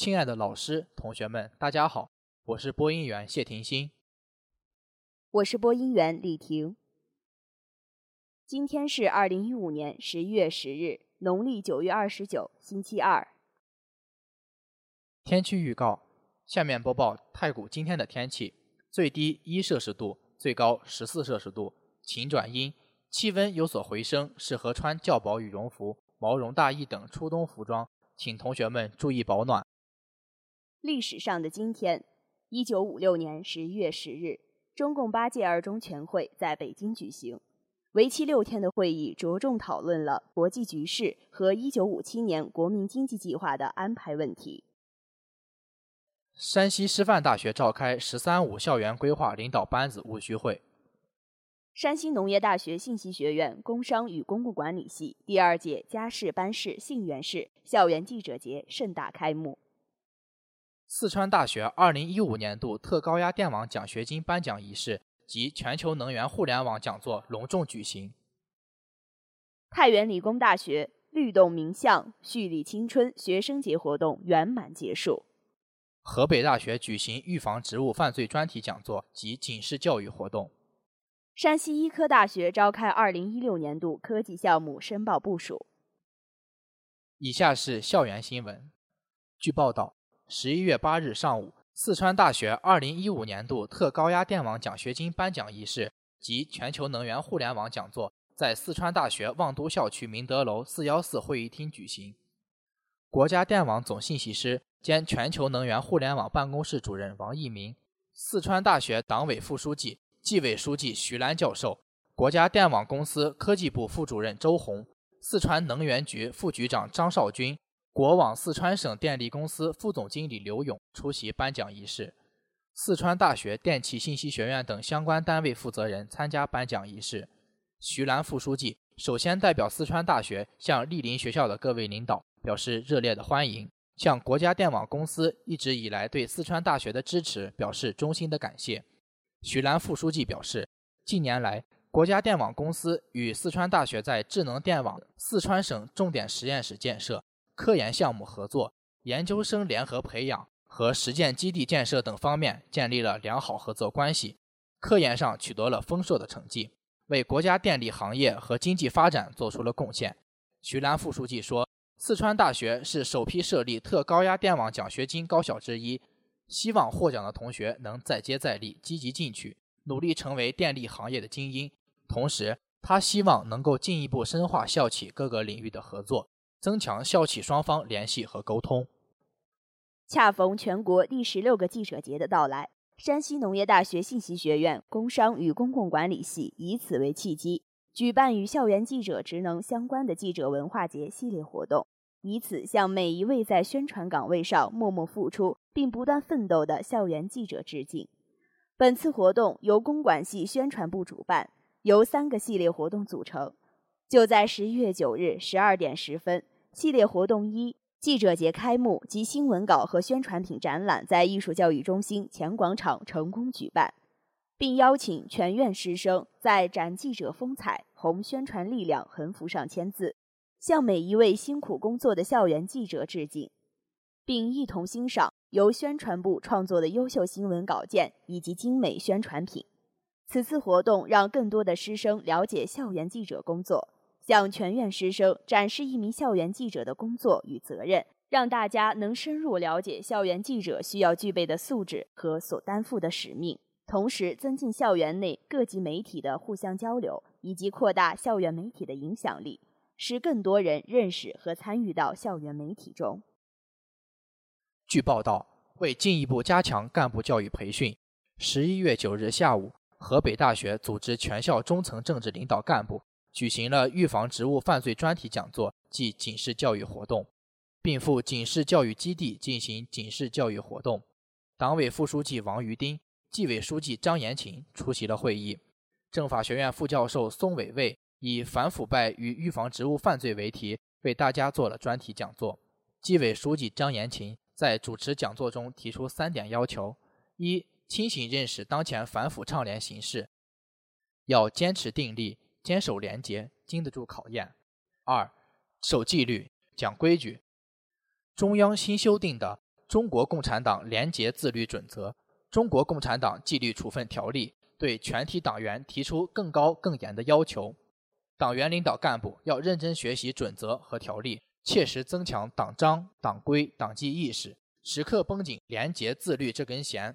亲爱的老师、同学们，大家好，我是播音员谢婷欣。我是播音员李婷。今天是二零一五年十一月十日，农历九月二十九，星期二。天气预告：下面播报太谷今天的天气：最低一摄氏度，最高十四摄氏度，晴转阴，气温有所回升，适合穿较薄羽绒服、毛绒大衣等初冬服装，请同学们注意保暖。历史上的今天，一九五六年十一月十日，中共八届二中全会在北京举行。为期六天的会议着重讨论了国际局势和一九五七年国民经济计划的安排问题。山西师范大学召开“十三五”校园规划领导班子务虚会。山西农业大学信息学院工商与公共管理系第二届家事班式信源式校园记者节盛大开幕。四川大学2015年度特高压电网奖学金颁奖仪式及全球能源互联网讲座隆重举行。太原理工大学律动名相蓄力青春学生节活动圆满结束。河北大学举行预防职务犯罪专题讲座及警示教育活动。山西医科大学召开2016年度科技项目申报部署。以下是校园新闻。据报道。十一月八日上午，四川大学二零一五年度特高压电网奖学金颁奖仪式及全球能源互联网讲座在四川大学望都校区明德楼四幺四会议厅举行。国家电网总信息师兼全球能源互联网办公室主任王一鸣，四川大学党委副书记、纪委书记徐兰教授，国家电网公司科技部副主任周红，四川能源局副局长张少军。国网四川省电力公司副总经理刘勇出席颁奖仪式，四川大学电气信息学院等相关单位负责人参加颁奖仪式。徐兰副书记首先代表四川大学向莅临学校的各位领导表示热烈的欢迎，向国家电网公司一直以来对四川大学的支持表示衷心的感谢。徐兰副书记表示，近年来，国家电网公司与四川大学在智能电网四川省重点实验室建设。科研项目合作、研究生联合培养和实践基地建设等方面建立了良好合作关系，科研上取得了丰硕的成绩，为国家电力行业和经济发展做出了贡献。徐兰副书记说：“四川大学是首批设立特高压电网奖学金高校之一，希望获奖的同学能再接再厉，积极进取，努力成为电力行业的精英。同时，他希望能够进一步深化校企各个领域的合作。”增强校企双方联系和沟通。恰逢全国第十六个记者节的到来，山西农业大学信息学院工商与公共管理系以此为契机，举办与校园记者职能相关的记者文化节系列活动，以此向每一位在宣传岗位上默默付出并不断奋斗的校园记者致敬。本次活动由公管系宣传部主办，由三个系列活动组成。就在十一月九日十二点十分。系列活动一记者节开幕及新闻稿和宣传品展览在艺术教育中心前广场成功举办，并邀请全院师生在“展记者风采，弘宣传力量”横幅上签字，向每一位辛苦工作的校园记者致敬，并一同欣赏由宣传部创作的优秀新闻稿件以及精美宣传品。此次活动让更多的师生了解校园记者工作。向全院师生展示一名校园记者的工作与责任，让大家能深入了解校园记者需要具备的素质和所担负的使命，同时增进校园内各级媒体的互相交流，以及扩大校园媒体的影响力，使更多人认识和参与到校园媒体中。据报道，为进一步加强干部教育培训，十一月九日下午，河北大学组织全校中层政治领导干部。举行了预防职务犯罪专题讲座即警示教育活动，并赴警示教育基地进行警示教育活动。党委副书记王于丁、纪委书记张延勤出席了会议。政法学院副教授宋伟卫以“反腐败与预防职务犯罪”为题，为大家做了专题讲座。纪委书记张延勤在主持讲座中提出三点要求：一、清醒认识当前反腐倡廉形势，要坚持定力，坚守廉洁，经得住考验；二、守纪律，讲规矩。中央新修订的《中国共产党廉洁自律准则》《中国共产党纪律处分条例》。对全体党员提出更高更严的要求，党员领导干部要认真学习准则和条例，切实增强党章、党规、党纪意识，时刻绷紧廉洁自律这根弦。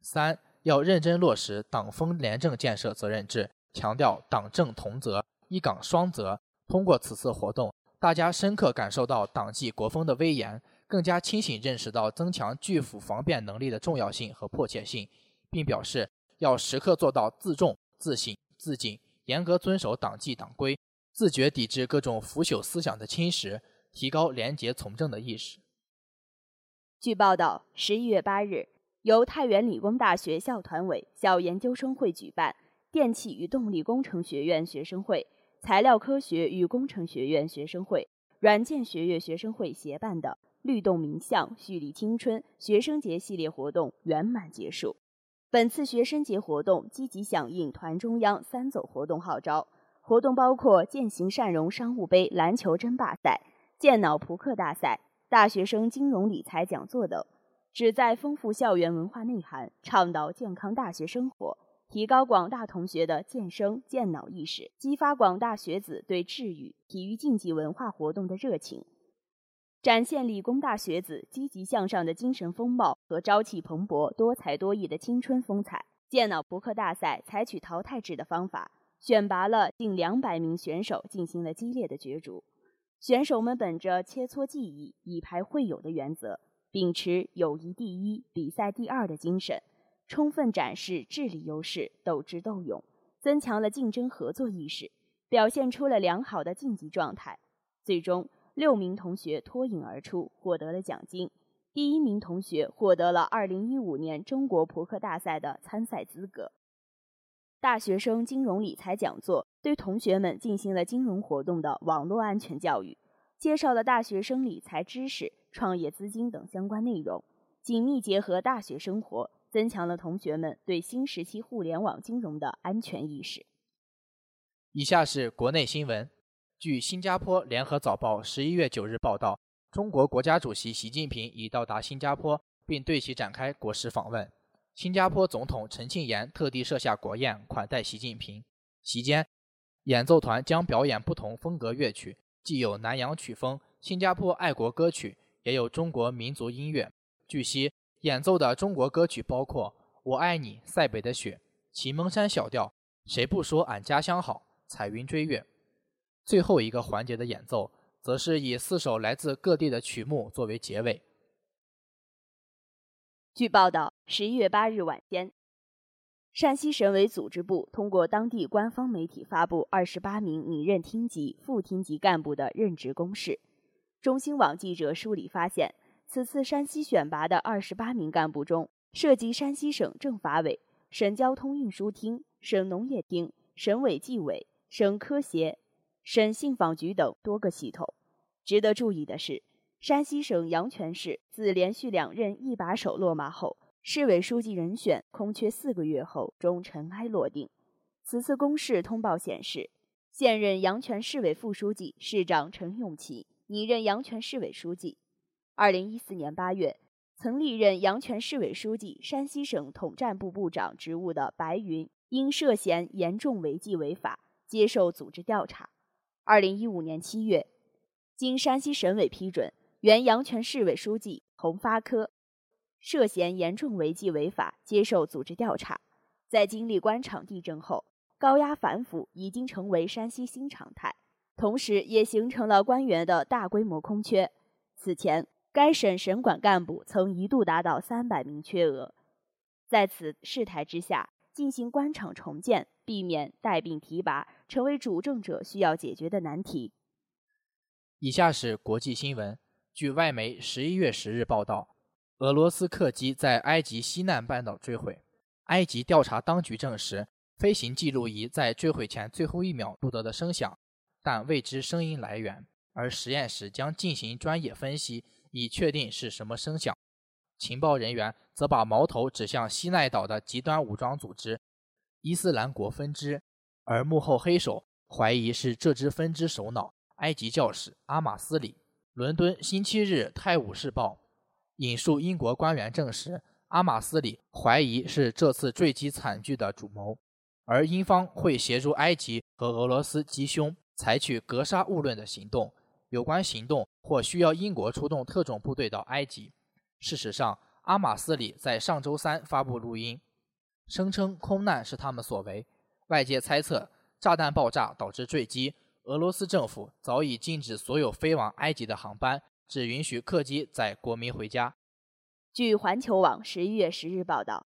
三要认真落实党风廉政建设责任制，强调党政同责、一岗双责。通过此次活动，大家深刻感受到党纪国风的威严，更加清醒认识到增强拒腐防变能力的重要性和迫切性，并表示。要时刻做到自重、自省、自警，严格遵守党纪党规，自觉抵制各种腐朽思想的侵蚀，提高廉洁从政的意识。据报道，十一月八日，由太原理工大学校团委、校研究生会举办电气与动力工程学院学生会、材料科学与工程学院学生会、软件学院学生会协办的“律动名相，蓄力青春”学生节系列活动圆满结束。本次学生节活动积极响应团中央“三走”活动号召，活动包括践行善融商务杯篮球争霸赛、健脑扑克大赛、大学生金融理财讲座等，旨在丰富校园文化内涵，倡导健康大学生活，提高广大同学的健身健脑意识，激发广大学子对智育、体育竞技文化活动的热情。展现理工大学子积极向上的精神风貌和朝气蓬勃、多才多艺的青春风采。电脑扑克大赛采取淘汰制的方法，选拔了近两百名选手进行了激烈的角逐。选手们本着切磋技艺、以牌会友的原则，秉持友谊第一、比赛第二的精神，充分展示智力优势、斗智斗勇，增强了竞争合作意识，表现出了良好的竞技状态。最终。六名同学脱颖而出，获得了奖金。第一名同学获得了2015年中国扑克大赛的参赛资格。大学生金融理财讲座对同学们进行了金融活动的网络安全教育，介绍了大学生理财知识、创业资金等相关内容，紧密结合大学生活，增强了同学们对新时期互联网金融的安全意识。以下是国内新闻。据新加坡联合早报十一月九日报道，中国国家主席习近平已到达新加坡，并对其展开国事访问。新加坡总统陈庆炎特地设下国宴款待习近平。席间，演奏团将表演不同风格乐曲，既有南洋曲风、新加坡爱国歌曲，也有中国民族音乐。据悉，演奏的中国歌曲包括《我爱你》、《塞北的雪》、《祁蒙山小调》、谁不说俺家乡好、《彩云追月》。最后一个环节的演奏，则是以四首来自各地的曲目作为结尾。据报道，十一月八日晚间，山西省委组织部通过当地官方媒体发布二十八名拟任厅级、副厅级干部的任职公示。中新网记者梳理发现，此次山西选拔的二十八名干部中，涉及山西省政法委、省交通运输厅、省农业厅、省委纪委、省科协。省信访局等多个系统。值得注意的是，山西省阳泉市自连续两任一把手落马后，市委书记人选空缺四个月后终尘埃落定。此次公示通报显示，现任阳泉市委副书记、市长陈永奇拟任阳泉市委书记。二零一四年八月，曾历任阳泉市委书记、山西省统战部部长职务的白云，因涉嫌严重违纪违法，接受组织调查。二零一五年七月，经山西省委批准，原阳泉市委书记洪发科涉嫌严重违纪违法，接受组织调查。在经历官场地震后，高压反腐已经成为山西新常态，同时也形成了官员的大规模空缺。此前，该省省管干部曾一度达到三百名缺额。在此事态之下，进行官场重建，避免带病提拔，成为主政者需要解决的难题。以下是国际新闻。据外媒十一月十日报道，俄罗斯客机在埃及西南半岛坠毁。埃及调查当局证实，飞行记录仪在坠毁前最后一秒录得的声响，但未知声音来源。而实验室将进行专业分析，以确定是什么声响。情报人员则把矛头指向西奈岛的极端武装组织伊斯兰国分支，而幕后黑手怀疑是这支分支首脑埃及教士阿马斯里。伦敦星期日《泰晤士报》引述英国官员证实，阿马斯里怀疑是这次坠机惨剧的主谋，而英方会协助埃及和俄罗斯击凶，采取格杀勿论的行动。有关行动或需要英国出动特种部队到埃及。事实上，阿马斯里在上周三发布录音，声称空难是他们所为。外界猜测，炸弹爆炸导致坠机。俄罗斯政府早已禁止所有飞往埃及的航班，只允许客机载国民回家。据环球网十一月十日报道，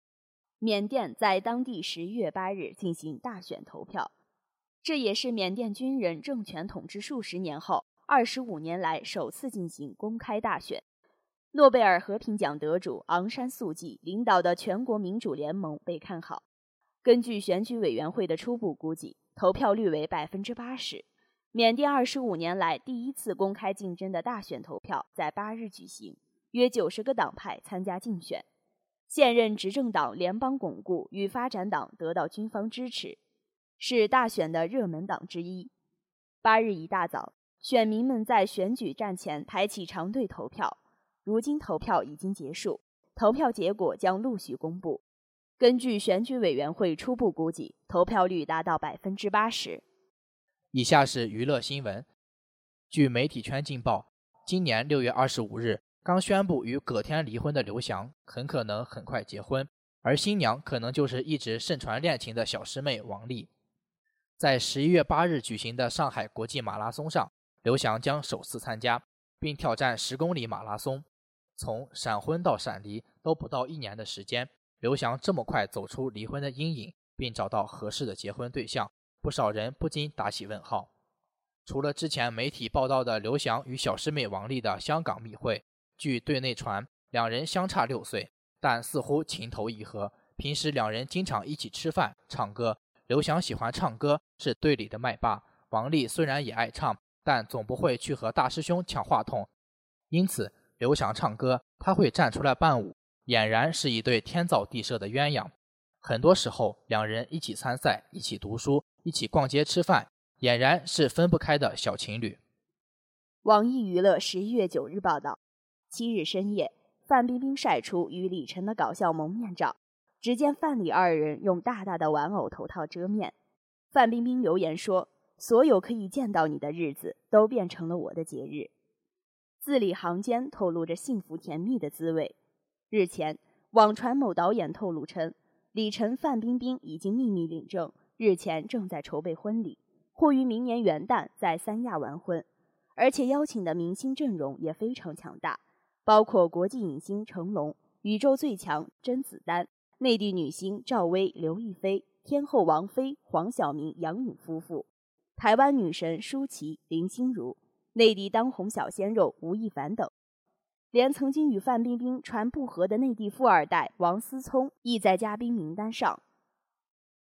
缅甸在当地十一月八日进行大选投票，这也是缅甸军人政权统治数十年后二十五年来首次进行公开大选。诺贝尔和平奖得主昂山素季领导的全国民主联盟被看好。根据选举委员会的初步估计，投票率为百分之八十。缅甸二十五年来第一次公开竞争的大选投票在八日举行，约九十个党派参加竞选。现任执政党联邦巩固与发展党得到军方支持，是大选的热门党之一。八日一大早，选民们在选举站前排起长队投票。如今投票已经结束，投票结果将陆续公布。根据选举委员会初步估计，投票率达到百分之八十。以下是娱乐新闻。据媒体圈劲爆，今年六月二十五日刚宣布与葛天离婚的刘翔，很可能很快结婚，而新娘可能就是一直盛传恋情的小师妹王丽。在十一月八日举行的上海国际马拉松上，刘翔将首次参加，并挑战十公里马拉松。从闪婚到闪离都不到一年的时间，刘翔这么快走出离婚的阴影，并找到合适的结婚对象。不少人不禁打起问号。除了之前媒体报道的刘翔与小师妹王丽的香港密会，据队内传，两人相差六岁，但似乎情投意合。平时两人经常一起吃饭、唱歌。刘翔喜欢唱歌，是队里的麦霸。王丽虽然也爱唱，但总不会去和大师兄抢话筒。因此，刘翔唱歌，他会站出来伴舞，俨然是一对天造地设的鸳鸯。很多时候，两人一起参赛，一起读书。一起逛街吃饭，俨然是分不开的小情侣。网易娱乐十一月九日报道，七日深夜，范冰冰晒出与李晨的搞笑蒙面照。只见范李二人用大大的玩偶头套遮面。范冰冰留言说：“所有可以见到你的日子，都变成了我的节日。”字里行间透露着幸福甜蜜的滋味。日前，网传某导演透露称，李晨、范冰冰已经秘密领证。日前正在筹备婚礼，或于明年元旦在三亚完婚，而且邀请的明星阵容也非常强大，包括国际影星成龙、宇宙最强甄子丹、内地女星赵薇、刘亦菲、天后王菲、黄晓明、杨颖夫妇、台湾女神舒淇、林心如、内地当红小鲜肉吴亦凡等，连曾经与范冰冰传不和的内地富二代王思聪亦在嘉宾名单上。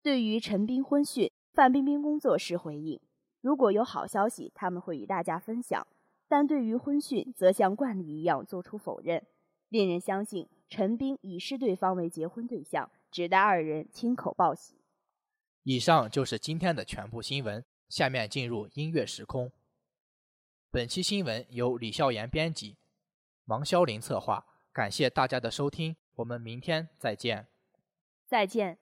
对于陈冰婚讯，范冰冰工作室回应：如果有好消息，他们会与大家分享；但对于婚讯，则像惯例一样做出否认，令人相信陈冰已视对方为结婚对象，只待二人亲口报喜。以上就是今天的全部新闻，下面进入音乐时空。本期新闻由李笑言编辑，王潇林策划，感谢大家的收听，我们明天再见。再见。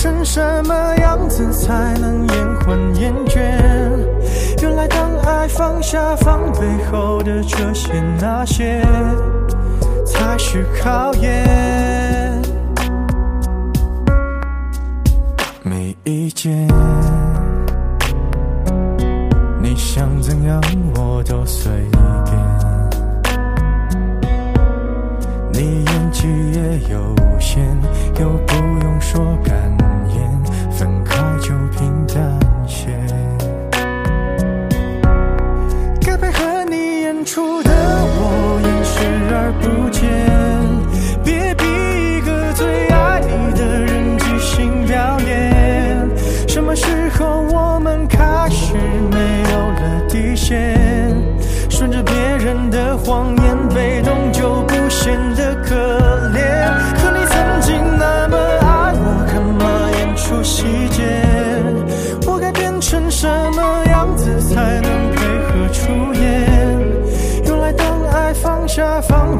成什么样子才能延缓厌倦？原来当爱放下防备后的这些那些，才是考验。没意见，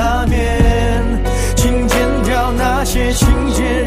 那面请剪掉那些情节。